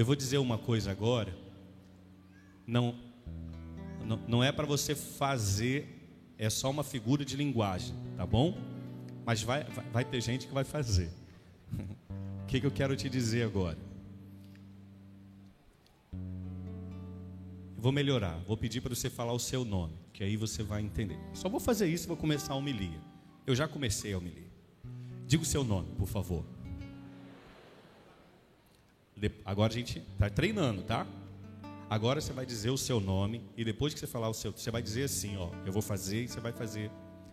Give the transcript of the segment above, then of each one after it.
Eu vou dizer uma coisa agora. Não, não, não é para você fazer, é só uma figura de linguagem, tá bom? Mas vai, vai, vai ter gente que vai fazer. o que, que eu quero te dizer agora? Vou melhorar, vou pedir para você falar o seu nome, que aí você vai entender. Só vou fazer isso e vou começar a homilia. Eu já comecei a homilia. Diga o seu nome, por favor. Agora a gente está treinando, tá? Agora você vai dizer o seu nome e depois que você falar o seu, você vai dizer assim, ó, eu vou fazer e você vai fazer.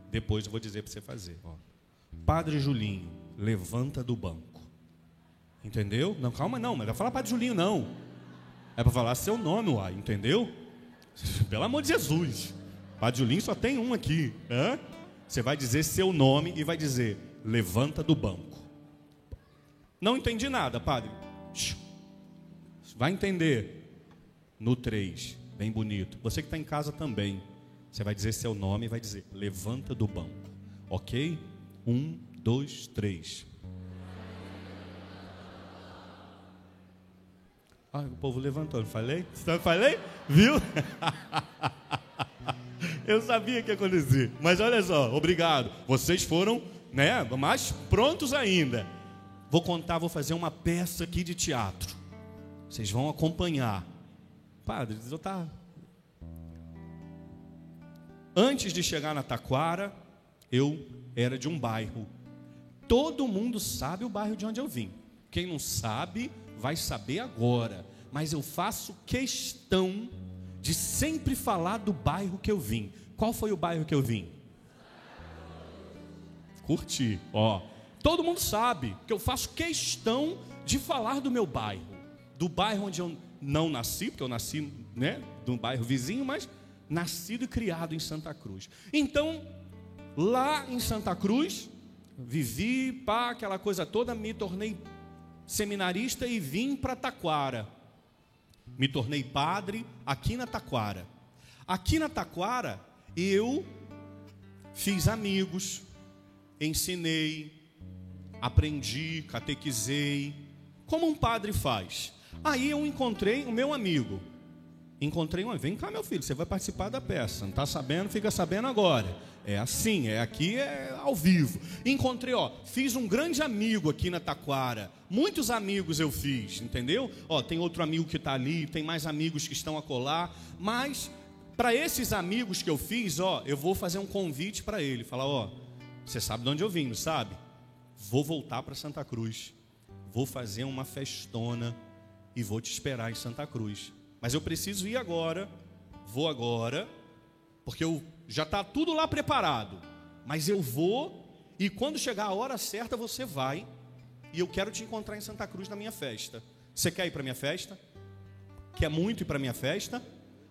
Depois eu vou dizer para você fazer, ó. Padre Julinho, levanta do banco. Entendeu? Não, calma não, mas vai falar Padre Julinho não. É para falar seu nome, uai, entendeu? Pelo amor de Jesus. Padre Julinho só tem um aqui. Hã? Você vai dizer seu nome e vai dizer: levanta do banco. Não entendi nada, padre. Vai entender. No 3, bem bonito. Você que está em casa também. Você vai dizer seu nome e vai dizer: levanta do banco. Ok? Um, dois, três. Ah, o povo levantou, falei? Não falei? Viu? Eu sabia que ia acontecer. Mas olha só, obrigado. Vocês foram, né, mais prontos ainda. Vou contar, vou fazer uma peça aqui de teatro. Vocês vão acompanhar. Padre, eu tá Antes de chegar na Taquara, eu era de um bairro. Todo mundo sabe o bairro de onde eu vim. Quem não sabe, vai saber agora, mas eu faço questão de sempre falar do bairro que eu vim. Qual foi o bairro que eu vim? Curti, ó. Todo mundo sabe que eu faço questão de falar do meu bairro, do bairro onde eu não nasci, porque eu nasci, né, um bairro vizinho, mas nascido e criado em Santa Cruz. Então, lá em Santa Cruz, vivi, pá, aquela coisa toda, me tornei seminarista e vim para Taquara. Me tornei padre aqui na Taquara. Aqui na Taquara, eu fiz amigos, ensinei, aprendi, catequizei, como um padre faz. Aí eu encontrei o meu amigo. Encontrei um, vem cá meu filho, você vai participar da peça. Não está sabendo, fica sabendo agora. É assim, é aqui, é ao vivo. Encontrei, ó, fiz um grande amigo aqui na Taquara. Muitos amigos eu fiz, entendeu? Ó, tem outro amigo que está ali, tem mais amigos que estão a colar. Mas, para esses amigos que eu fiz, ó, eu vou fazer um convite para ele. Falar, ó, você sabe de onde eu vim, não sabe? Vou voltar para Santa Cruz. Vou fazer uma festona e vou te esperar em Santa Cruz. Mas eu preciso ir agora, vou agora, porque eu já está tudo lá preparado. Mas eu vou, e quando chegar a hora certa, você vai. E eu quero te encontrar em Santa Cruz na minha festa. Você quer ir para minha festa? Quer muito ir para minha festa?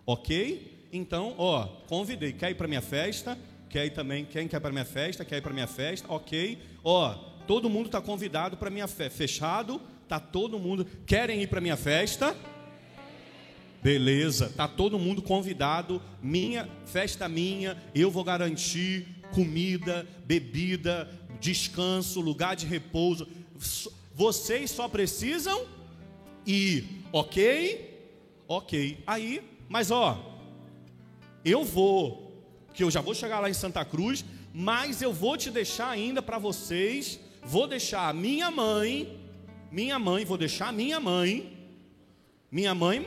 Ok? Então, ó, convidei. Quer ir para minha festa? Quer ir também? Quem quer para minha festa? Quer ir para minha festa? Ok? Ó, todo mundo está convidado para minha festa. Fechado? Tá todo mundo. Querem ir para minha festa? Beleza, tá todo mundo convidado. Minha festa minha, eu vou garantir comida, bebida, descanso, lugar de repouso. Vocês só precisam ir, ok? Ok. Aí, mas ó, eu vou, que eu já vou chegar lá em Santa Cruz, mas eu vou te deixar ainda para vocês. Vou deixar a minha mãe, minha mãe, vou deixar a minha mãe, minha mãe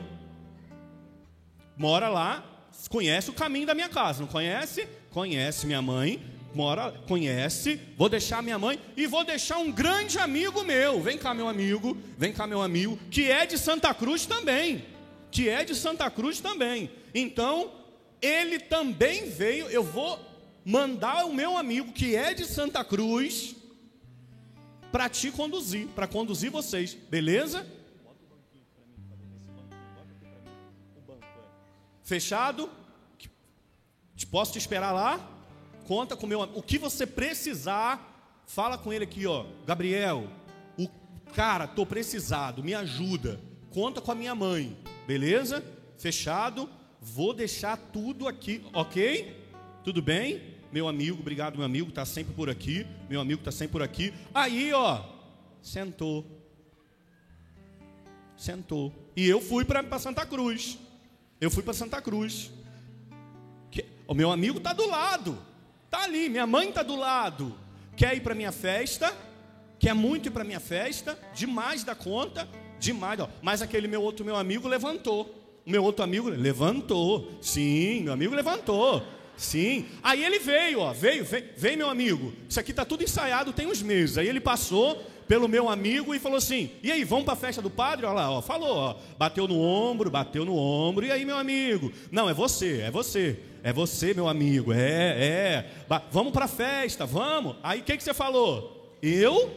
mora lá, conhece o caminho da minha casa, não conhece? Conhece minha mãe, mora, conhece. Vou deixar minha mãe e vou deixar um grande amigo meu. Vem cá, meu amigo, vem cá, meu amigo, que é de Santa Cruz também. Que é de Santa Cruz também. Então, ele também veio. Eu vou mandar o meu amigo que é de Santa Cruz para te conduzir, para conduzir vocês, beleza? Fechado? Posso te esperar lá? Conta com meu O que você precisar, fala com ele aqui, ó. Gabriel, o cara, tô precisado, me ajuda. Conta com a minha mãe, beleza? Fechado? Vou deixar tudo aqui, ok? Tudo bem? Meu amigo, obrigado, meu amigo, tá sempre por aqui. Meu amigo tá sempre por aqui. Aí, ó, sentou. sentou. E eu fui para Santa Cruz. Eu fui para Santa Cruz. Que, o meu amigo está do lado. Está ali, minha mãe está do lado. Quer ir para minha festa? Quer muito ir para minha festa? Demais da conta? Demais. Ó. Mas aquele meu outro meu amigo levantou. O meu outro amigo levantou. Sim, meu amigo levantou. Sim. Aí ele veio, ó, veio, veio, veio meu amigo. Isso aqui está tudo ensaiado tem uns meses. Aí ele passou pelo meu amigo e falou assim: "E aí, vamos para a festa do padre?" Olha lá, ó, falou, ó, bateu no ombro, bateu no ombro. E aí, meu amigo? Não, é você, é você. É você, meu amigo. É, é. Vamos para a festa, vamos. Aí o que que você falou? Eu?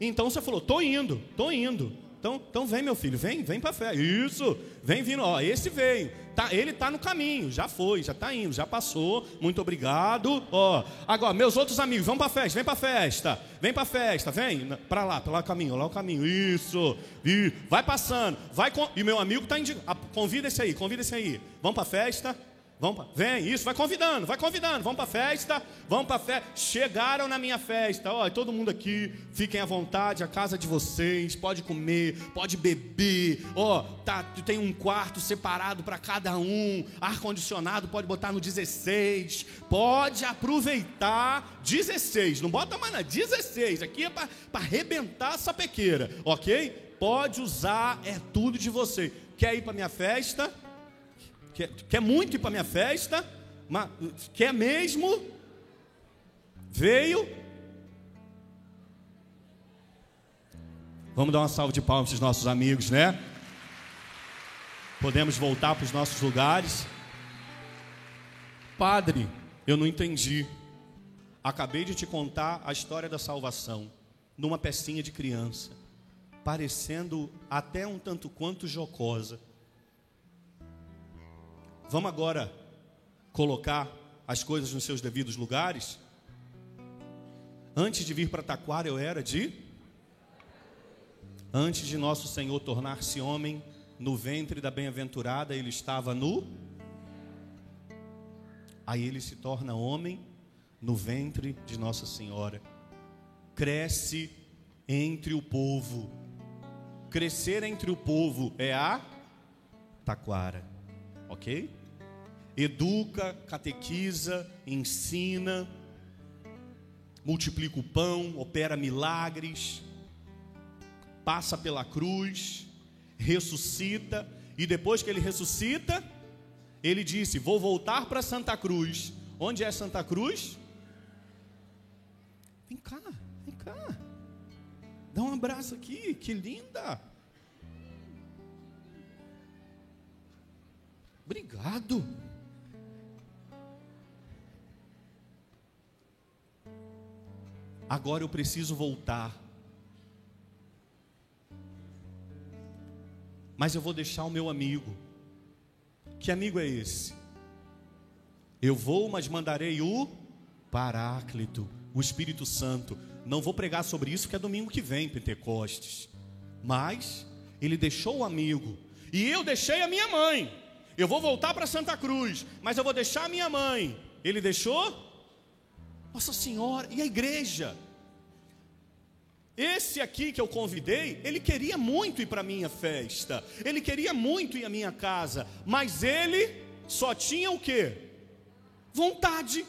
Então você falou: "Tô indo, tô indo." Então, então vem, meu filho, vem, vem para a festa. Isso, vem vindo, ó, esse veio. Tá, ele está no caminho, já foi, já está indo, já passou. Muito obrigado. Ó, agora, meus outros amigos, vamos para festa, vem para festa, vem para festa, vem para lá, para lá o caminho, lá o caminho. Isso, e vai passando, vai com, e meu amigo está indicando, convida esse aí, convida esse aí. Vamos para festa. Vamos vem, isso, vai convidando, vai convidando. Vamos para festa, vamos para festa. Chegaram na minha festa, ó, todo mundo aqui, fiquem à vontade, a casa de vocês, pode comer, pode beber. Ó, tá, tem um quarto separado para cada um, ar condicionado, pode botar no 16. Pode aproveitar 16, não bota mais na 16. Aqui é para arrebentar essa pequeira, OK? Pode usar, é tudo de você. Quer ir para minha festa? Quer, quer muito ir para minha festa, mas quer mesmo, veio. Vamos dar uma salva de palmas para os nossos amigos, né? Podemos voltar para os nossos lugares. Padre, eu não entendi. Acabei de te contar a história da salvação numa pecinha de criança, parecendo até um tanto quanto jocosa. Vamos agora colocar as coisas nos seus devidos lugares? Antes de vir para Taquara, eu era de. Antes de nosso Senhor tornar-se homem, no ventre da bem-aventurada, ele estava nu. Aí ele se torna homem no ventre de Nossa Senhora. Cresce entre o povo. Crescer entre o povo é a taquara ok? Educa, catequiza, ensina, multiplica o pão, opera milagres, passa pela cruz, ressuscita, e depois que ele ressuscita, ele disse: Vou voltar para Santa Cruz. Onde é Santa Cruz? Vem cá, vem cá. Dá um abraço aqui, que linda. Obrigado. Agora eu preciso voltar. Mas eu vou deixar o meu amigo. Que amigo é esse? Eu vou, mas mandarei o Paráclito, o Espírito Santo. Não vou pregar sobre isso, que é domingo que vem, Pentecostes. Mas ele deixou o amigo. E eu deixei a minha mãe. Eu vou voltar para Santa Cruz, mas eu vou deixar minha mãe. Ele deixou? Nossa Senhora, e a igreja? Esse aqui que eu convidei, ele queria muito ir para a minha festa, ele queria muito ir à minha casa, mas ele só tinha o que? Vontade.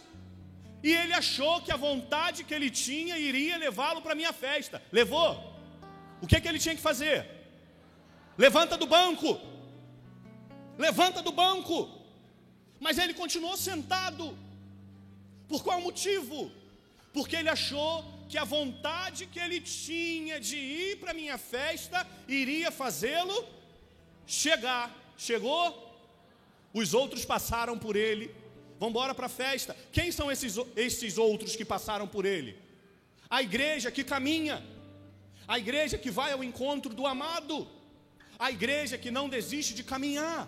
E ele achou que a vontade que ele tinha iria levá-lo para a minha festa. Levou? O que, que ele tinha que fazer? Levanta do banco, levanta do banco. Mas ele continuou sentado. Por qual motivo? Porque ele achou que a vontade que ele tinha de ir para minha festa iria fazê-lo chegar. Chegou? Os outros passaram por ele. Vamos embora para a festa. Quem são esses, esses outros que passaram por ele? A igreja que caminha, a igreja que vai ao encontro do amado, a igreja que não desiste de caminhar.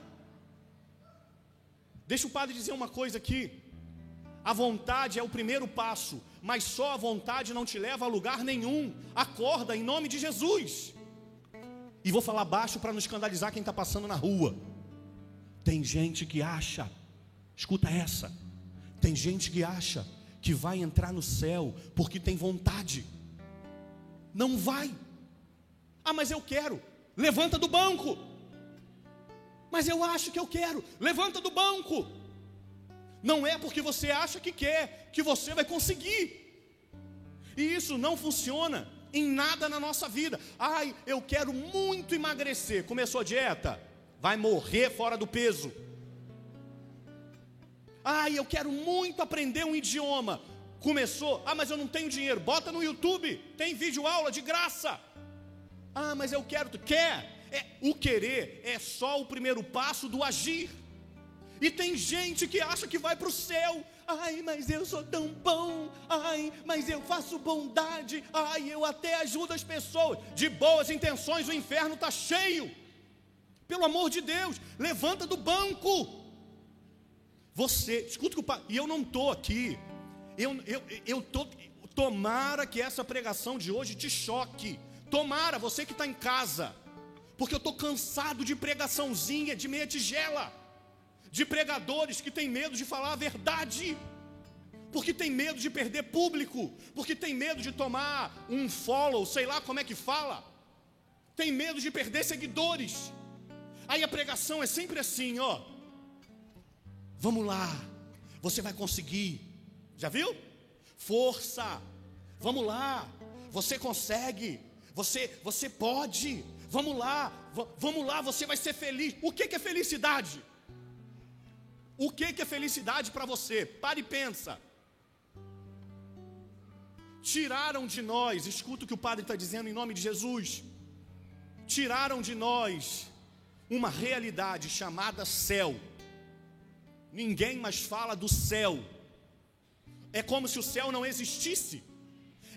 Deixa o padre dizer uma coisa aqui. A vontade é o primeiro passo, mas só a vontade não te leva a lugar nenhum. Acorda em nome de Jesus. E vou falar baixo para não escandalizar quem está passando na rua. Tem gente que acha, escuta essa. Tem gente que acha que vai entrar no céu porque tem vontade. Não vai. Ah, mas eu quero. Levanta do banco. Mas eu acho que eu quero. Levanta do banco. Não é porque você acha que quer que você vai conseguir. E isso não funciona em nada na nossa vida. Ai, eu quero muito emagrecer. Começou a dieta? Vai morrer fora do peso. Ai, eu quero muito aprender um idioma. Começou? Ah, mas eu não tenho dinheiro. Bota no YouTube, tem vídeo aula de graça. Ah, mas eu quero. Quer? É, o querer é só o primeiro passo do agir. E tem gente que acha que vai para o céu. Ai, mas eu sou tão bom. Ai, mas eu faço bondade. Ai, eu até ajudo as pessoas. De boas intenções, o inferno está cheio. Pelo amor de Deus, levanta do banco. Você, escuta que o pai, e eu não estou aqui. Eu, eu, eu tô, tomara que essa pregação de hoje te choque. Tomara, você que está em casa. Porque eu estou cansado de pregaçãozinha, de meia tigela de pregadores que têm medo de falar a verdade, porque tem medo de perder público, porque tem medo de tomar um follow, sei lá como é que fala, tem medo de perder seguidores. Aí a pregação é sempre assim, ó. Vamos lá, você vai conseguir. Já viu? Força. Vamos lá. Você consegue. Você você pode. Vamos lá. Vamos lá, você vai ser feliz. O que é felicidade? O que, que é felicidade para você? Pare e pensa. Tiraram de nós, escuta o que o padre está dizendo em nome de Jesus. Tiraram de nós uma realidade chamada céu. Ninguém mais fala do céu. É como se o céu não existisse.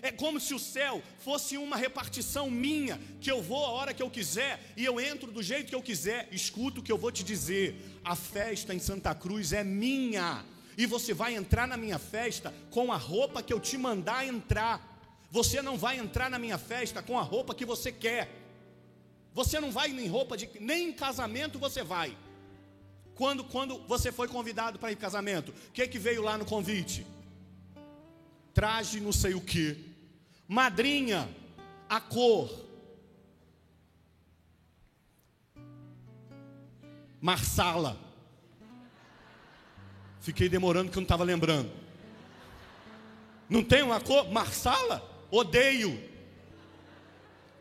É como se o céu fosse uma repartição minha, que eu vou a hora que eu quiser e eu entro do jeito que eu quiser. Escuta o que eu vou te dizer: a festa em Santa Cruz é minha, e você vai entrar na minha festa com a roupa que eu te mandar entrar. Você não vai entrar na minha festa com a roupa que você quer. Você não vai em roupa de nem em casamento você vai. Quando, quando você foi convidado para ir casamento, o que, que veio lá no convite? Traje não sei o que, Madrinha, a cor. Marsala. Fiquei demorando que eu não estava lembrando. Não tem uma cor? Marsala? Odeio.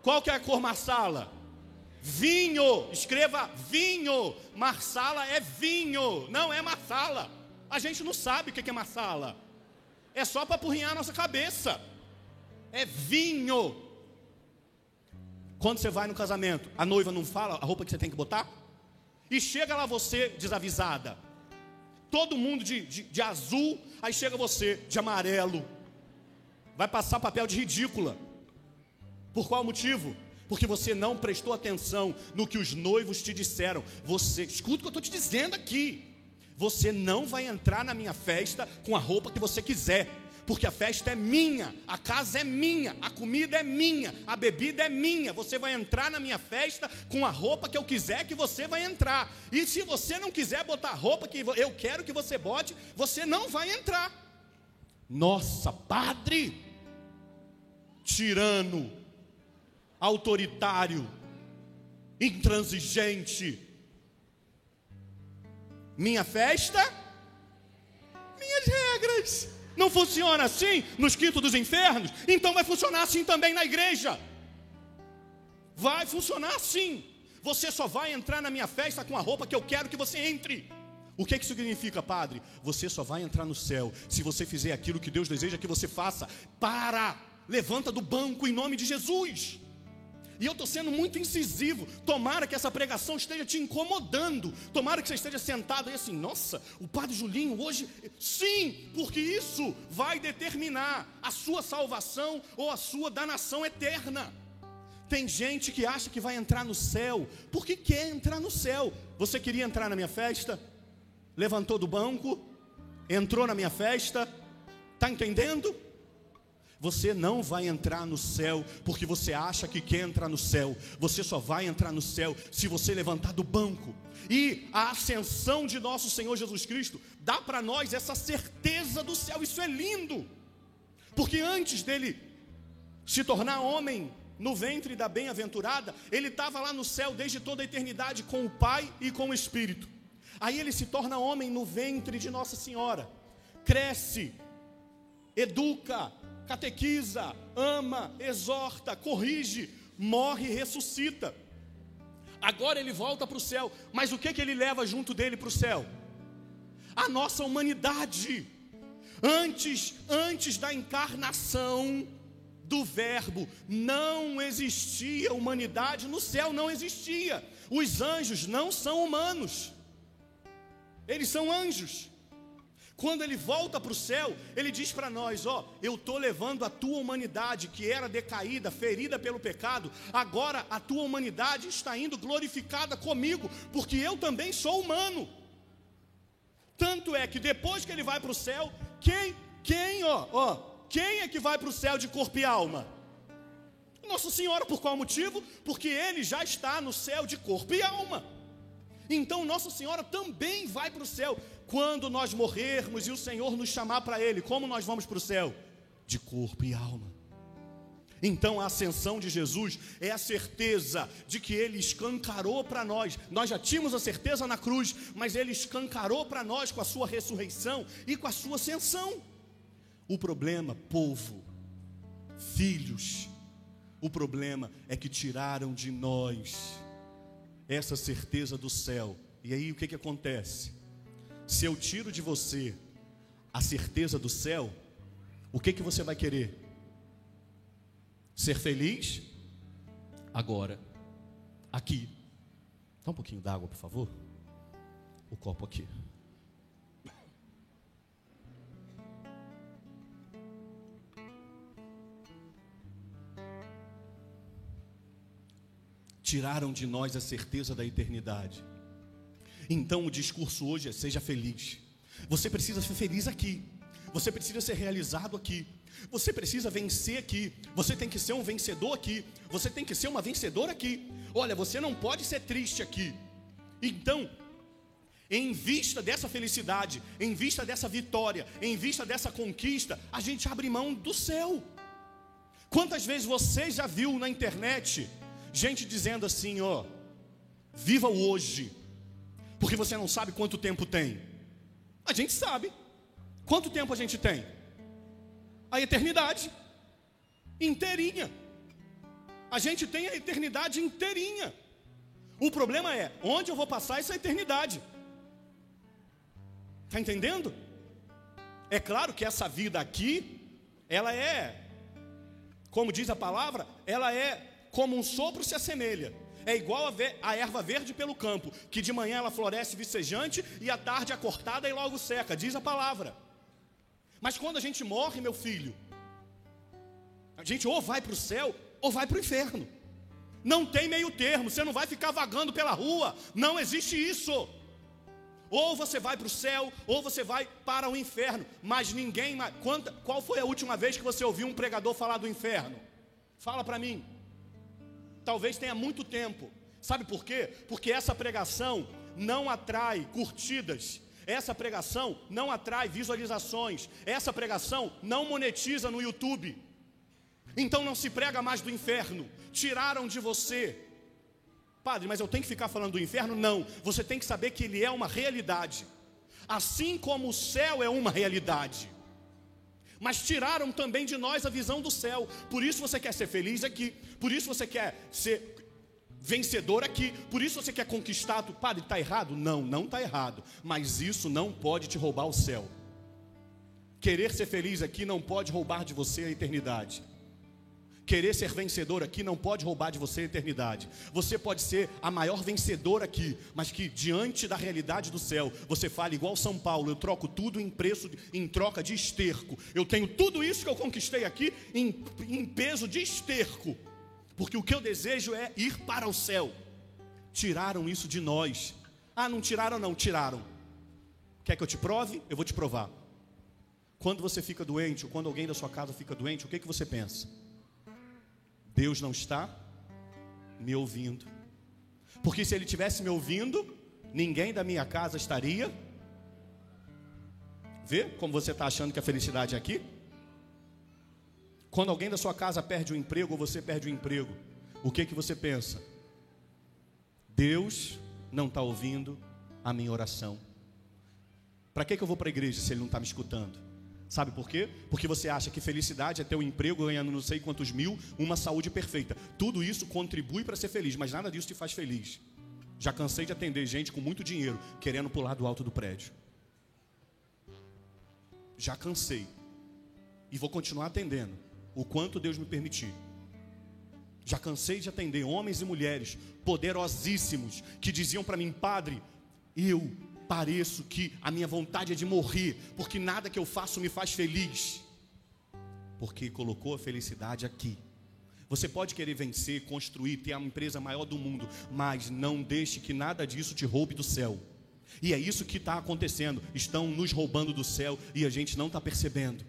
Qual que é a cor marsala? Vinho. Escreva vinho. Marsala é vinho, não é marsala. A gente não sabe o que é marsala. É só para apurrinhar a nossa cabeça é vinho. Quando você vai no casamento, a noiva não fala a roupa que você tem que botar? E chega lá você desavisada. Todo mundo de, de, de azul, aí chega você de amarelo. Vai passar papel de ridícula. Por qual motivo? Porque você não prestou atenção no que os noivos te disseram. Você, escuta o que eu estou te dizendo aqui. Você não vai entrar na minha festa com a roupa que você quiser porque a festa é minha, a casa é minha, a comida é minha, a bebida é minha. Você vai entrar na minha festa com a roupa que eu quiser que você vai entrar. E se você não quiser botar a roupa que eu quero que você bote, você não vai entrar. Nossa, padre, tirano, autoritário, intransigente. Minha festa, minhas regras. Não funciona assim nos quintos dos infernos? Então vai funcionar assim também na igreja. Vai funcionar assim. Você só vai entrar na minha festa com a roupa que eu quero que você entre. O que, que significa, padre? Você só vai entrar no céu se você fizer aquilo que Deus deseja que você faça. Para! Levanta do banco em nome de Jesus. E eu estou sendo muito incisivo. Tomara que essa pregação esteja te incomodando. Tomara que você esteja sentado aí assim, nossa, o Padre Julinho hoje. Sim, porque isso vai determinar a sua salvação ou a sua danação eterna. Tem gente que acha que vai entrar no céu, porque quer entrar no céu. Você queria entrar na minha festa? Levantou do banco, entrou na minha festa, está entendendo? Você não vai entrar no céu porque você acha que quer entrar no céu. Você só vai entrar no céu se você levantar do banco. E a ascensão de nosso Senhor Jesus Cristo dá para nós essa certeza do céu. Isso é lindo. Porque antes dele se tornar homem no ventre da bem-aventurada, ele estava lá no céu desde toda a eternidade com o Pai e com o Espírito. Aí ele se torna homem no ventre de Nossa Senhora, cresce, educa, catequiza, ama, exorta, corrige, morre e ressuscita. Agora ele volta para o céu, mas o que, que ele leva junto dele para o céu? A nossa humanidade. Antes, antes da encarnação do Verbo, não existia humanidade, no céu não existia. Os anjos não são humanos, eles são anjos. Quando ele volta para o céu, ele diz para nós: Ó, eu estou levando a tua humanidade, que era decaída, ferida pelo pecado, agora a tua humanidade está indo glorificada comigo, porque eu também sou humano. Tanto é que depois que ele vai para o céu, quem, quem, ó, ó, quem é que vai para o céu de corpo e alma? Nossa Senhora, por qual motivo? Porque ele já está no céu de corpo e alma. Então Nossa Senhora também vai para o céu. Quando nós morrermos e o Senhor nos chamar para Ele, como nós vamos para o céu? De corpo e alma. Então a ascensão de Jesus é a certeza de que Ele escancarou para nós. Nós já tínhamos a certeza na cruz, mas Ele escancarou para nós com a Sua ressurreição e com a Sua ascensão. O problema, povo, filhos, o problema é que tiraram de nós essa certeza do céu. E aí o que, que acontece? Se eu tiro de você a certeza do céu, o que, que você vai querer? Ser feliz? Agora, aqui. Dá um pouquinho d'água, por favor. O copo aqui. tiraram de nós a certeza da eternidade. Então o discurso hoje é: seja feliz. Você precisa ser feliz aqui. Você precisa ser realizado aqui. Você precisa vencer aqui. Você tem que ser um vencedor aqui. Você tem que ser uma vencedora aqui. Olha, você não pode ser triste aqui. Então, em vista dessa felicidade, em vista dessa vitória, em vista dessa conquista, a gente abre mão do céu. Quantas vezes você já viu na internet Gente dizendo assim, ó, viva o hoje, porque você não sabe quanto tempo tem. A gente sabe. Quanto tempo a gente tem? A eternidade inteirinha. A gente tem a eternidade inteirinha. O problema é onde eu vou passar essa eternidade. Está entendendo? É claro que essa vida aqui, ela é, como diz a palavra, ela é como um sopro se assemelha. É igual a, ver, a, erva verde pelo campo, que de manhã ela floresce vicejante e à tarde é cortada e logo seca, diz a palavra. Mas quando a gente morre, meu filho, a gente ou vai para o céu ou vai para o inferno. Não tem meio termo, você não vai ficar vagando pela rua, não existe isso. Ou você vai para o céu, ou você vai para o inferno. Mas ninguém. Quanta, qual foi a última vez que você ouviu um pregador falar do inferno? Fala para mim. Talvez tenha muito tempo. Sabe por quê? Porque essa pregação não atrai curtidas. Essa pregação não atrai visualizações. Essa pregação não monetiza no YouTube. Então não se prega mais do inferno. Tiraram de você. Padre, mas eu tenho que ficar falando do inferno? Não. Você tem que saber que ele é uma realidade. Assim como o céu é uma realidade mas tiraram também de nós a visão do céu. Por isso você quer ser feliz aqui, por isso você quer ser vencedor aqui, por isso você quer conquistar. Padre, está errado? Não, não está errado, mas isso não pode te roubar o céu. Querer ser feliz aqui não pode roubar de você a eternidade. Querer ser vencedor aqui não pode roubar de você a eternidade. Você pode ser a maior vencedora aqui, mas que diante da realidade do céu, você fale igual São Paulo, eu troco tudo em preço, em troca de esterco. Eu tenho tudo isso que eu conquistei aqui em, em peso de esterco. Porque o que eu desejo é ir para o céu. Tiraram isso de nós. Ah, não tiraram não, tiraram. Quer que eu te prove? Eu vou te provar. Quando você fica doente, ou quando alguém da sua casa fica doente, o que, que você pensa? Deus não está me ouvindo. Porque se Ele tivesse me ouvindo, ninguém da minha casa estaria. Vê como você está achando que a felicidade é aqui? Quando alguém da sua casa perde o emprego ou você perde o emprego, o que que você pensa? Deus não está ouvindo a minha oração. Para que, que eu vou para a igreja se ele não está me escutando? Sabe por quê? Porque você acha que felicidade é ter um emprego ganhando não sei quantos mil, uma saúde perfeita. Tudo isso contribui para ser feliz, mas nada disso te faz feliz. Já cansei de atender gente com muito dinheiro querendo pular do alto do prédio. Já cansei. E vou continuar atendendo o quanto Deus me permitir. Já cansei de atender homens e mulheres poderosíssimos que diziam para mim, padre, eu pareço que a minha vontade é de morrer, porque nada que eu faço me faz feliz. Porque colocou a felicidade aqui. Você pode querer vencer, construir, ter a empresa maior do mundo, mas não deixe que nada disso te roube do céu. E é isso que está acontecendo. Estão nos roubando do céu e a gente não está percebendo.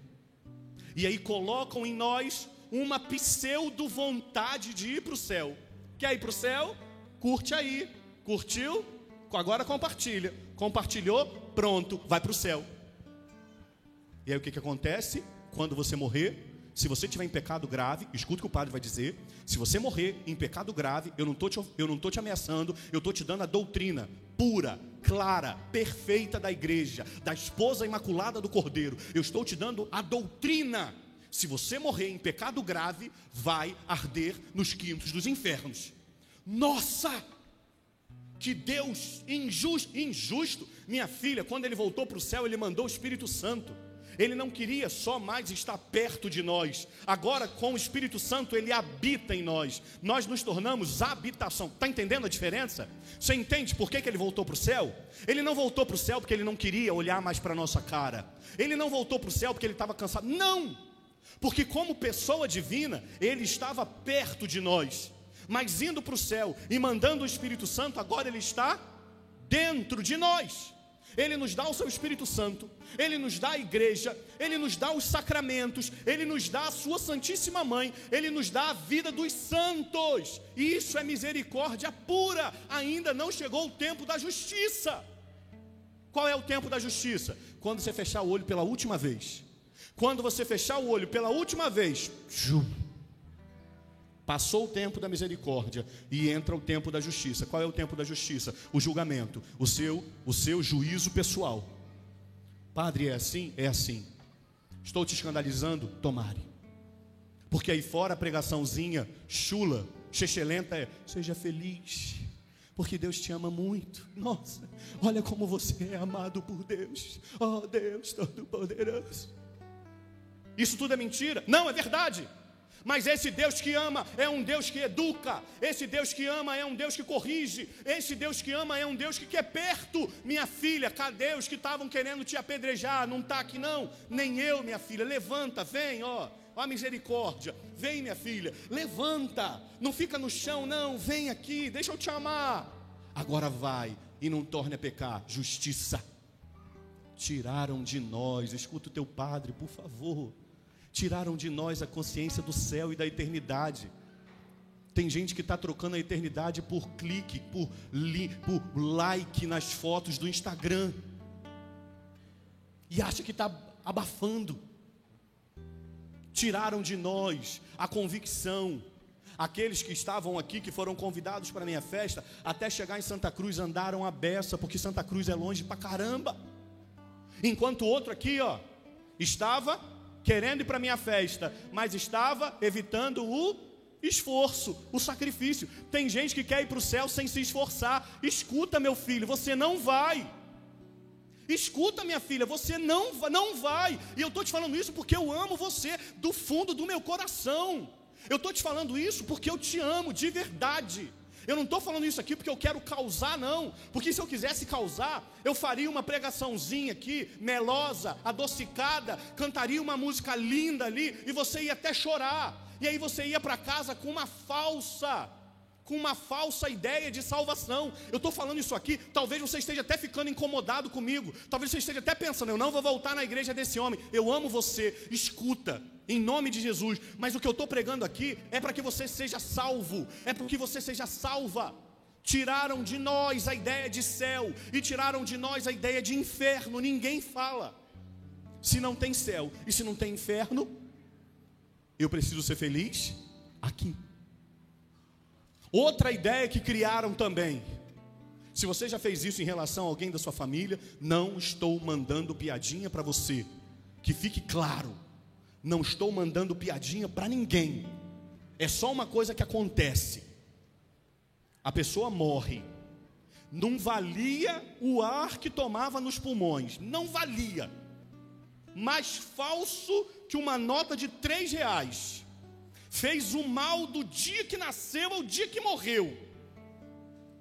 E aí colocam em nós uma pseudo vontade de ir para o céu. Quer ir para o céu? Curte aí. Curtiu? Agora compartilha. Compartilhou? Pronto, vai para o céu. E aí o que, que acontece? Quando você morrer, se você tiver em pecado grave, escuta o que o padre vai dizer. Se você morrer em pecado grave, eu não estou te, eu não tô te ameaçando, eu estou te dando a doutrina pura, clara, perfeita da igreja, da esposa imaculada do cordeiro. Eu estou te dando a doutrina. Se você morrer em pecado grave, vai arder nos quintos dos infernos. Nossa! Que Deus injusto, injusto. Minha filha, quando ele voltou para o céu, ele mandou o Espírito Santo. Ele não queria só mais estar perto de nós. Agora, com o Espírito Santo, ele habita em nós. Nós nos tornamos habitação. Está entendendo a diferença? Você entende por que, que ele voltou para o céu? Ele não voltou para o céu porque ele não queria olhar mais para a nossa cara. Ele não voltou para o céu porque ele estava cansado. Não! Porque, como pessoa divina, ele estava perto de nós. Mas indo para o céu e mandando o Espírito Santo, agora ele está dentro de nós. Ele nos dá o seu Espírito Santo, Ele nos dá a igreja, Ele nos dá os sacramentos, Ele nos dá a Sua Santíssima Mãe, Ele nos dá a vida dos santos. E isso é misericórdia pura. Ainda não chegou o tempo da justiça. Qual é o tempo da justiça? Quando você fechar o olho pela última vez. Quando você fechar o olho pela última vez, Passou o tempo da misericórdia e entra o tempo da justiça. Qual é o tempo da justiça? O julgamento, o seu, o seu juízo pessoal. Padre, é assim? É assim. Estou te escandalizando? Tomare. Porque aí fora a pregaçãozinha chula, chechelenta é: seja feliz, porque Deus te ama muito. Nossa, olha como você é amado por Deus. Oh, Deus Todo-Poderoso. Isso tudo é mentira? Não, é verdade. Mas esse Deus que ama é um Deus que educa, esse Deus que ama é um Deus que corrige, esse Deus que ama é um Deus que quer perto. Minha filha, cadê os que estavam querendo te apedrejar? Não está aqui não, nem eu, minha filha. Levanta, vem, ó, ó a misericórdia. Vem, minha filha, levanta. Não fica no chão, não. Vem aqui, deixa eu te amar. Agora vai e não torne a pecar. Justiça. Tiraram de nós, escuta o teu padre, por favor tiraram de nós a consciência do céu e da eternidade. Tem gente que está trocando a eternidade por clique, por, li, por like nas fotos do Instagram. E acha que está abafando. Tiraram de nós a convicção. Aqueles que estavam aqui, que foram convidados para a minha festa, até chegar em Santa Cruz andaram a beça, porque Santa Cruz é longe para caramba. Enquanto o outro aqui, ó, estava querendo ir para minha festa, mas estava evitando o esforço, o sacrifício. Tem gente que quer ir para o céu sem se esforçar. Escuta, meu filho, você não vai. Escuta, minha filha, você não, não vai. E eu estou te falando isso porque eu amo você do fundo do meu coração. Eu estou te falando isso porque eu te amo de verdade. Eu não estou falando isso aqui porque eu quero causar, não. Porque se eu quisesse causar, eu faria uma pregaçãozinha aqui, melosa, adocicada, cantaria uma música linda ali, e você ia até chorar. E aí você ia para casa com uma falsa com uma falsa ideia de salvação. Eu estou falando isso aqui, talvez você esteja até ficando incomodado comigo, talvez você esteja até pensando, eu não vou voltar na igreja desse homem, eu amo você, escuta, em nome de Jesus, mas o que eu estou pregando aqui é para que você seja salvo, é para que você seja salva. Tiraram de nós a ideia de céu e tiraram de nós a ideia de inferno, ninguém fala. Se não tem céu e se não tem inferno, Eu preciso ser feliz aqui. Outra ideia que criaram também. Se você já fez isso em relação a alguém da sua família, não estou mandando piadinha para você. Que fique claro, não estou mandando piadinha para ninguém. É só uma coisa que acontece. A pessoa morre. Não valia o ar que tomava nos pulmões. Não valia. Mais falso que uma nota de três reais. Fez o mal do dia que nasceu ao dia que morreu.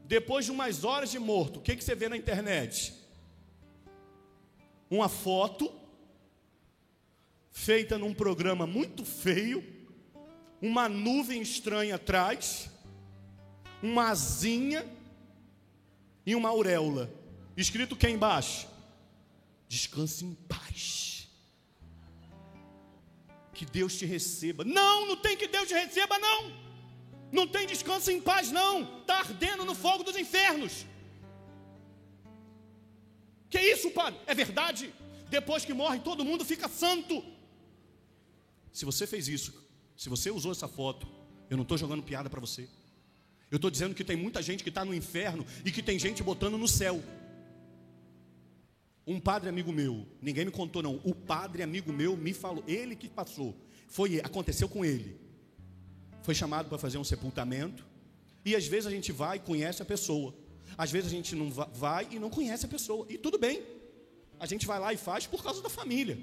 Depois de umas horas de morto, o que, que você vê na internet? Uma foto feita num programa muito feio, uma nuvem estranha atrás, uma asinha e uma auréola. Escrito que embaixo? Descanse em paz. Que Deus te receba. Não, não tem que Deus te receba, não. Não tem descanso em paz, não. Está ardendo no fogo dos infernos. Que isso, padre? É verdade? Depois que morre, todo mundo fica santo. Se você fez isso, se você usou essa foto, eu não estou jogando piada para você. Eu estou dizendo que tem muita gente que está no inferno e que tem gente botando no céu. Um padre amigo meu, ninguém me contou não. O padre amigo meu me falou, ele que passou. Foi, aconteceu com ele foi chamado para fazer um sepultamento. E às vezes a gente vai e conhece a pessoa. Às vezes a gente não vai e não conhece a pessoa. E tudo bem. A gente vai lá e faz por causa da família.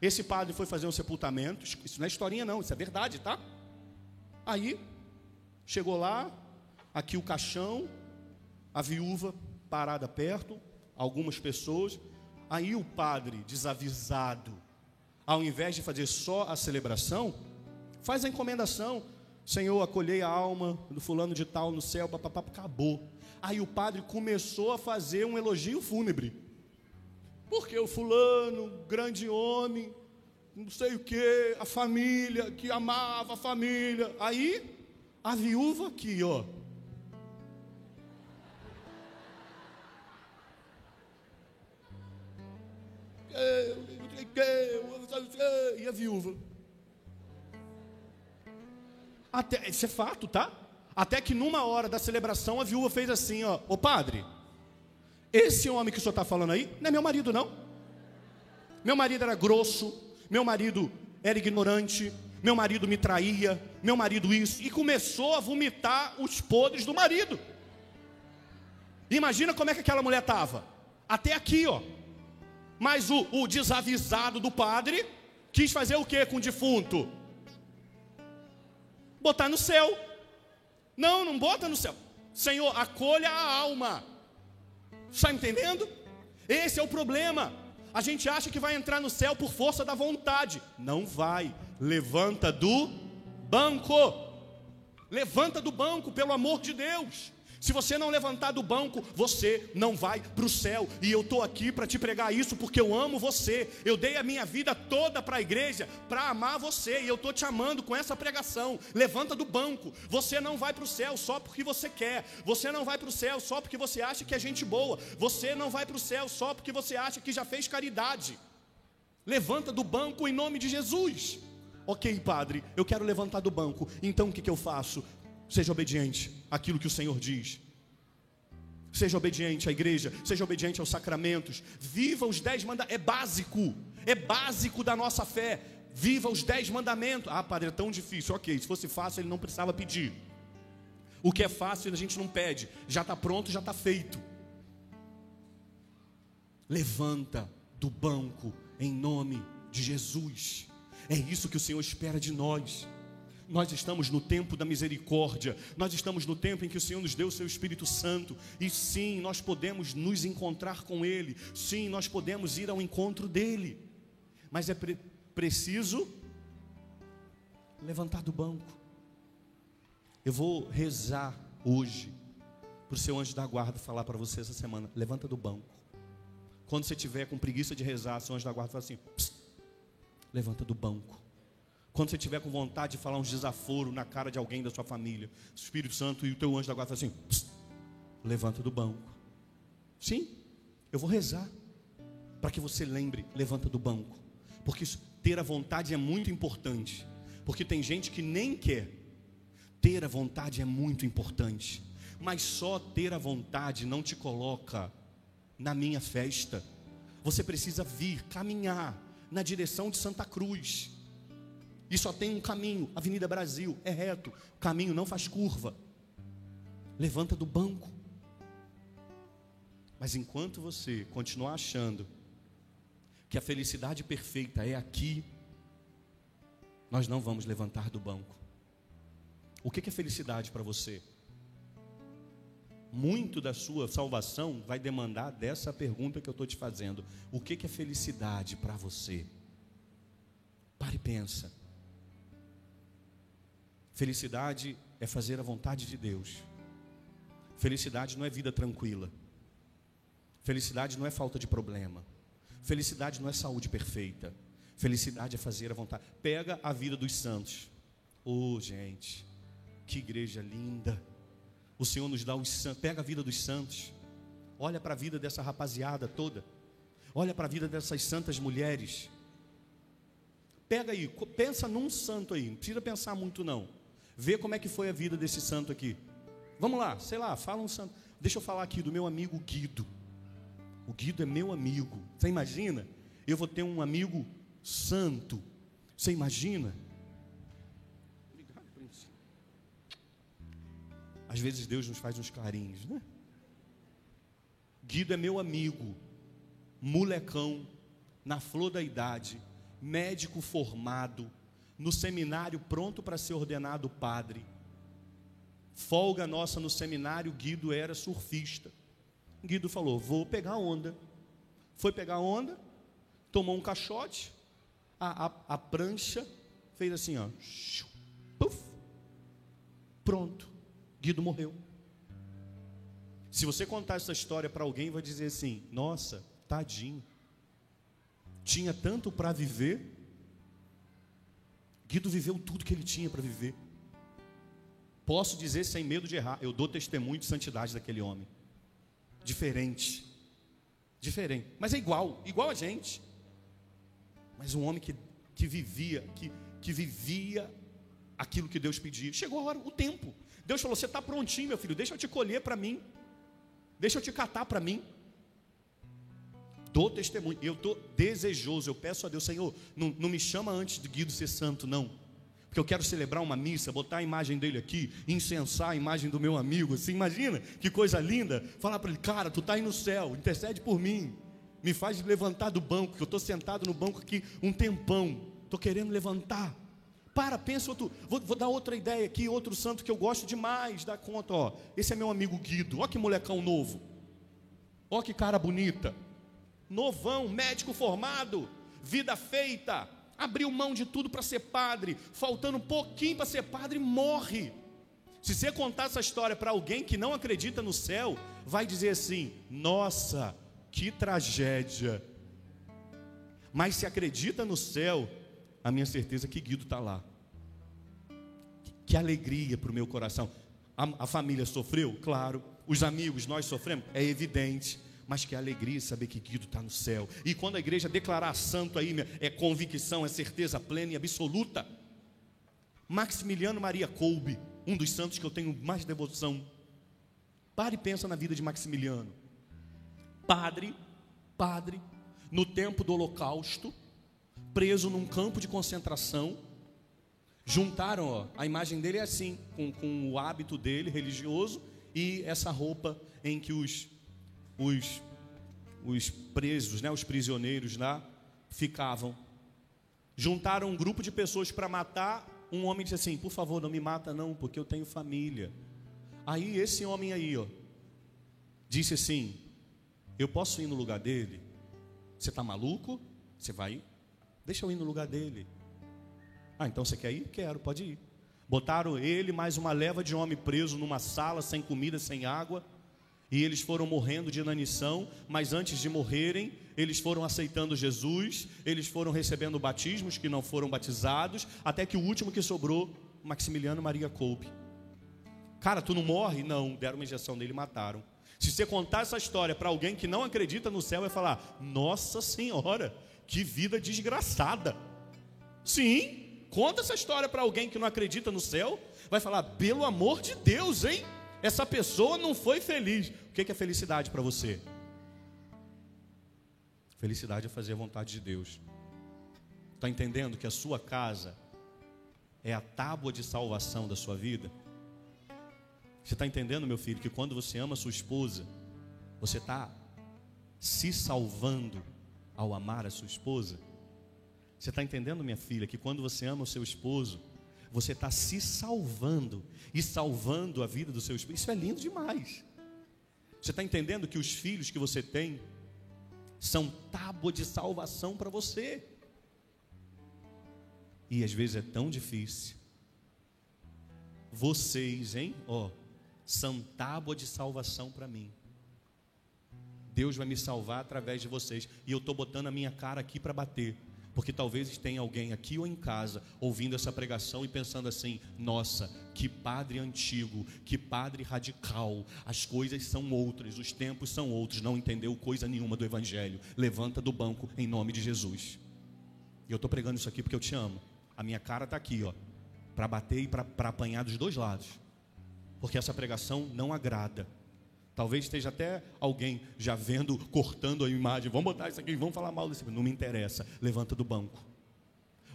Esse padre foi fazer um sepultamento. Isso não é historinha, não, isso é verdade, tá? Aí, chegou lá, aqui o caixão, a viúva parada perto, algumas pessoas. Aí o padre, desavisado, ao invés de fazer só a celebração, Faz a encomendação. Senhor, acolhei a alma do fulano de tal no céu, papapá, acabou. Aí o padre começou a fazer um elogio fúnebre. Porque o fulano, grande homem, não sei o que, a família, que amava a família. Aí, a viúva aqui, ó. E a viúva. Até, isso é fato, tá? Até que numa hora da celebração a viúva fez assim, ó, ô padre, esse homem que o senhor está falando aí não é meu marido, não. Meu marido era grosso, meu marido era ignorante, meu marido me traía, meu marido isso, e começou a vomitar os podres do marido. Imagina como é que aquela mulher estava. Até aqui, ó. Mas o, o desavisado do padre quis fazer o que com o defunto? botar no céu. Não, não bota no céu. Senhor, acolha a alma. Está entendendo? Esse é o problema. A gente acha que vai entrar no céu por força da vontade. Não vai. Levanta do banco. Levanta do banco, pelo amor de Deus. Se você não levantar do banco, você não vai para o céu. E eu estou aqui para te pregar isso porque eu amo você. Eu dei a minha vida toda para a igreja para amar você. E eu estou te amando com essa pregação. Levanta do banco. Você não vai para o céu só porque você quer. Você não vai para o céu só porque você acha que é gente boa. Você não vai para o céu só porque você acha que já fez caridade. Levanta do banco em nome de Jesus. Ok, padre, eu quero levantar do banco. Então o que, que eu faço? Seja obediente àquilo que o Senhor diz. Seja obediente à igreja, seja obediente aos sacramentos. Viva os dez mandamentos. É básico, é básico da nossa fé. Viva os dez mandamentos. Ah, padre, é tão difícil. Ok, se fosse fácil, ele não precisava pedir. O que é fácil, a gente não pede. Já está pronto, já está feito. Levanta do banco em nome de Jesus. É isso que o Senhor espera de nós. Nós estamos no tempo da misericórdia, nós estamos no tempo em que o Senhor nos deu o seu Espírito Santo, e sim, nós podemos nos encontrar com Ele, sim, nós podemos ir ao encontro dEle, mas é pre preciso levantar do banco. Eu vou rezar hoje, para o seu anjo da guarda falar para você essa semana: levanta do banco. Quando você tiver com preguiça de rezar, seu anjo da guarda fala assim: levanta do banco. Quando você tiver com vontade de falar uns desaforo na cara de alguém da sua família, o Espírito Santo e o teu anjo da guarda assim, levanta do banco. Sim, eu vou rezar para que você lembre, levanta do banco. Porque ter a vontade é muito importante. Porque tem gente que nem quer. Ter a vontade é muito importante. Mas só ter a vontade não te coloca na minha festa. Você precisa vir, caminhar na direção de Santa Cruz. E só tem um caminho, Avenida Brasil, é reto. O caminho não faz curva. Levanta do banco. Mas enquanto você continuar achando que a felicidade perfeita é aqui, nós não vamos levantar do banco. O que é felicidade para você? Muito da sua salvação vai demandar dessa pergunta que eu estou te fazendo. O que é felicidade para você? Pare e pensa. Felicidade é fazer a vontade de Deus. Felicidade não é vida tranquila. Felicidade não é falta de problema. Felicidade não é saúde perfeita. Felicidade é fazer a vontade. Pega a vida dos santos. Oh, gente, que igreja linda. O Senhor nos dá os santos. Pega a vida dos santos. Olha para a vida dessa rapaziada toda. Olha para a vida dessas santas mulheres. Pega aí, pensa num santo aí. Não precisa pensar muito não. Vê como é que foi a vida desse santo aqui. Vamos lá, sei lá, fala um santo. Deixa eu falar aqui do meu amigo Guido. O Guido é meu amigo. Você imagina? Eu vou ter um amigo santo. Você imagina? Obrigado. Às vezes Deus nos faz uns carinhos, né? Guido é meu amigo, molecão, na flor da idade, médico formado, no seminário pronto para ser ordenado padre. Folga nossa no seminário, Guido era surfista. Guido falou: Vou pegar onda. Foi pegar onda, tomou um caixote, a, a, a prancha fez assim, ó. Puf, pronto. Guido morreu. Se você contar essa história para alguém, vai dizer assim: Nossa, tadinho. Tinha tanto para viver. Guido viveu tudo que ele tinha para viver. Posso dizer sem medo de errar, eu dou testemunho de santidade daquele homem. Diferente. Diferente. Mas é igual, igual a gente. Mas um homem que, que vivia, que, que vivia aquilo que Deus pedia. Chegou a hora, o tempo. Deus falou: Você está prontinho, meu filho, deixa eu te colher para mim. Deixa eu te catar para mim. Dou testemunho. Eu estou desejoso. Eu peço a Deus, Senhor, não, não me chama antes de Guido ser santo, não porque eu quero celebrar uma missa, botar a imagem dele aqui, incensar a imagem do meu amigo. Assim, imagina que coisa linda. Falar para ele, cara, tu está aí no céu, intercede por mim. Me faz levantar do banco, que eu estou sentado no banco aqui um tempão. Estou querendo levantar. Para, pensa outro. Vou, vou, dar outra ideia aqui, outro santo que eu gosto demais, dá conta, ó. Esse é meu amigo Guido. Ó que molecão novo. Ó que cara bonita. Novão, médico formado, vida feita abriu mão de tudo para ser padre, faltando um pouquinho para ser padre, morre. Se você contar essa história para alguém que não acredita no céu, vai dizer assim: nossa, que tragédia. Mas se acredita no céu, a minha certeza é que Guido está lá. Que alegria para o meu coração. A, a família sofreu? Claro. Os amigos, nós sofremos? É evidente mas que alegria saber que Guido está no céu. E quando a igreja declarar santo aí, é convicção, é certeza plena e absoluta. Maximiliano Maria Kolbe, um dos santos que eu tenho mais devoção. Pare e pensa na vida de Maximiliano. Padre, padre, no tempo do Holocausto, preso num campo de concentração. Juntaram, ó, a imagem dele é assim, com, com o hábito dele religioso e essa roupa em que os os, os presos, né, os prisioneiros lá, ficavam. Juntaram um grupo de pessoas para matar. Um homem disse assim: Por favor, não me mata, não, porque eu tenho família. Aí esse homem aí, ó, disse assim: Eu posso ir no lugar dele? Você está maluco? Você vai? Deixa eu ir no lugar dele. Ah, então você quer ir? Quero, pode ir. Botaram ele mais uma leva de homem preso numa sala, sem comida, sem água. E eles foram morrendo de inanição, mas antes de morrerem, eles foram aceitando Jesus, eles foram recebendo batismos que não foram batizados, até que o último que sobrou, Maximiliano Maria Coupe. Cara, tu não morre? Não, deram uma injeção nele e mataram. Se você contar essa história para alguém que não acredita no céu, vai falar: Nossa Senhora, que vida desgraçada. Sim, Conta essa história para alguém que não acredita no céu, vai falar: pelo amor de Deus, hein? Essa pessoa não foi feliz. O que é felicidade para você? Felicidade é fazer a vontade de Deus. Está entendendo que a sua casa é a tábua de salvação da sua vida? Você está entendendo, meu filho, que quando você ama sua esposa, você está se salvando ao amar a sua esposa? Você está entendendo, minha filha, que quando você ama o seu esposo, você está se salvando e salvando a vida do seu esposo? Isso é lindo demais. Você está entendendo que os filhos que você tem são tábua de salvação para você? E às vezes é tão difícil. Vocês, hein? Ó, oh, são tábua de salvação para mim. Deus vai me salvar através de vocês. E eu estou botando a minha cara aqui para bater. Porque talvez tenha alguém aqui ou em casa ouvindo essa pregação e pensando assim: nossa, que padre antigo, que padre radical, as coisas são outras, os tempos são outros, não entendeu coisa nenhuma do Evangelho. Levanta do banco em nome de Jesus. E eu estou pregando isso aqui porque eu te amo. A minha cara está aqui, ó, para bater e para apanhar dos dois lados, porque essa pregação não agrada. Talvez esteja até alguém já vendo, cortando a imagem. Vamos botar isso aqui, vamos falar mal desse. Não me interessa. Levanta do banco.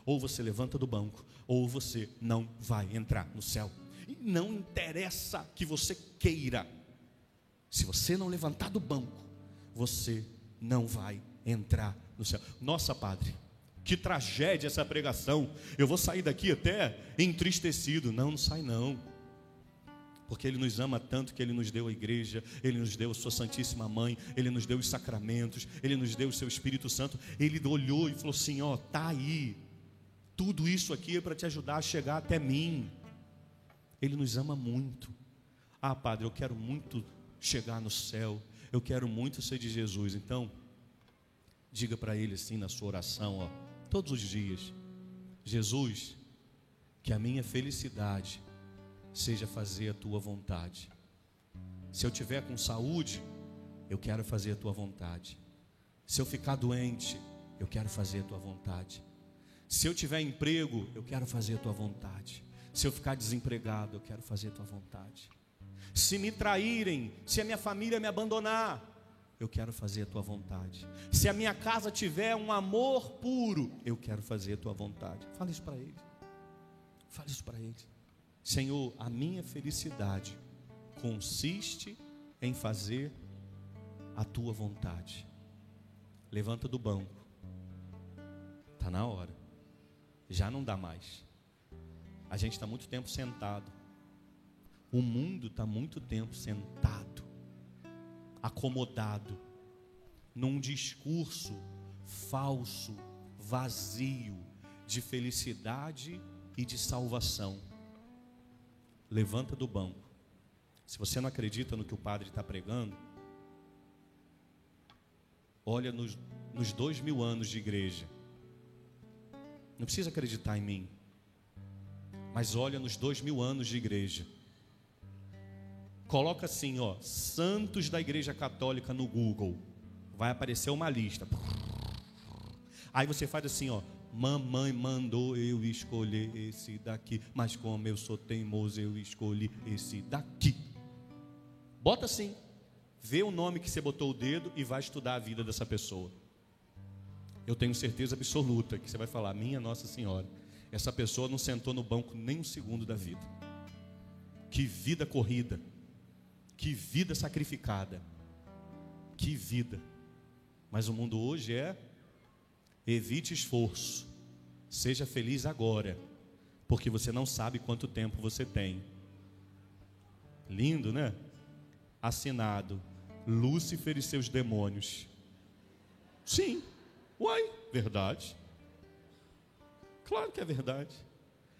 Ou você levanta do banco, ou você não vai entrar no céu. E não interessa que você queira. Se você não levantar do banco, você não vai entrar no céu. Nossa, Padre, que tragédia essa pregação. Eu vou sair daqui até entristecido. Não, não sai não. Porque Ele nos ama tanto que Ele nos deu a igreja, Ele nos deu a Sua Santíssima Mãe, Ele nos deu os sacramentos, Ele nos deu o Seu Espírito Santo. Ele olhou e falou assim: Ó, tá aí. Tudo isso aqui é para te ajudar a chegar até mim. Ele nos ama muito. Ah, Padre, eu quero muito chegar no céu. Eu quero muito ser de Jesus. Então, diga para Ele assim na sua oração, ó todos os dias: Jesus, que a minha felicidade seja fazer a tua vontade. Se eu tiver com saúde, eu quero fazer a tua vontade. Se eu ficar doente, eu quero fazer a tua vontade. Se eu tiver emprego, eu quero fazer a tua vontade. Se eu ficar desempregado, eu quero fazer a tua vontade. Se me traírem, se a minha família me abandonar, eu quero fazer a tua vontade. Se a minha casa tiver um amor puro, eu quero fazer a tua vontade. Fala isso para ele. Fala isso para ele. Senhor, a minha felicidade consiste em fazer a tua vontade. Levanta do banco. Está na hora. Já não dá mais. A gente está muito tempo sentado. O mundo está muito tempo sentado acomodado, num discurso falso, vazio de felicidade e de salvação. Levanta do banco. Se você não acredita no que o padre está pregando, olha nos, nos dois mil anos de igreja. Não precisa acreditar em mim, mas olha nos dois mil anos de igreja Coloca assim, ó, santos da Igreja Católica no Google. Vai aparecer uma lista. Aí você faz assim, ó, mamãe mandou eu escolher esse daqui, mas como eu sou teimoso, eu escolhi esse daqui. Bota assim. Vê o nome que você botou o dedo e vai estudar a vida dessa pessoa. Eu tenho certeza absoluta que você vai falar, minha Nossa Senhora, essa pessoa não sentou no banco nem um segundo da vida. Que vida corrida. Que vida sacrificada. Que vida. Mas o mundo hoje é evite esforço. Seja feliz agora, porque você não sabe quanto tempo você tem. Lindo, né? Assinado Lúcifer e seus demônios. Sim. Uai, verdade. Claro que é verdade.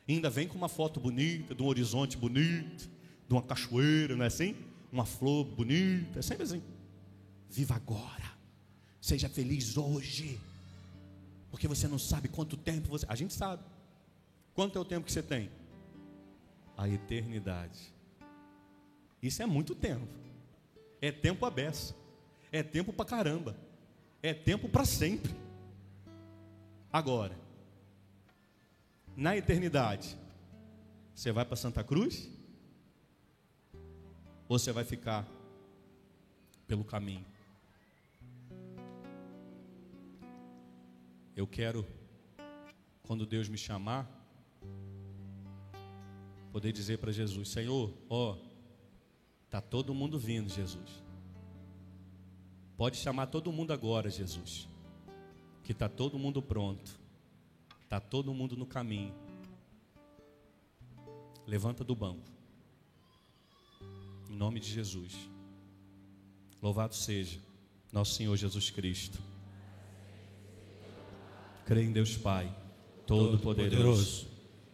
E ainda vem com uma foto bonita, de um horizonte bonito, de uma cachoeira, não é assim? uma flor bonita, é sempre assim. Viva agora. Seja feliz hoje. Porque você não sabe quanto tempo você. A gente sabe. Quanto é o tempo que você tem? A eternidade. Isso é muito tempo. É tempo a beça. É tempo para caramba. É tempo para sempre. Agora, na eternidade, você vai para Santa Cruz? Ou você vai ficar pelo caminho? Eu quero, quando Deus me chamar, poder dizer para Jesus: Senhor, ó, tá todo mundo vindo, Jesus. Pode chamar todo mundo agora, Jesus. Que tá todo mundo pronto. Tá todo mundo no caminho. Levanta do banco. Em nome de Jesus. Louvado seja nosso Senhor Jesus Cristo. Creio em Deus Pai, Todo-Poderoso,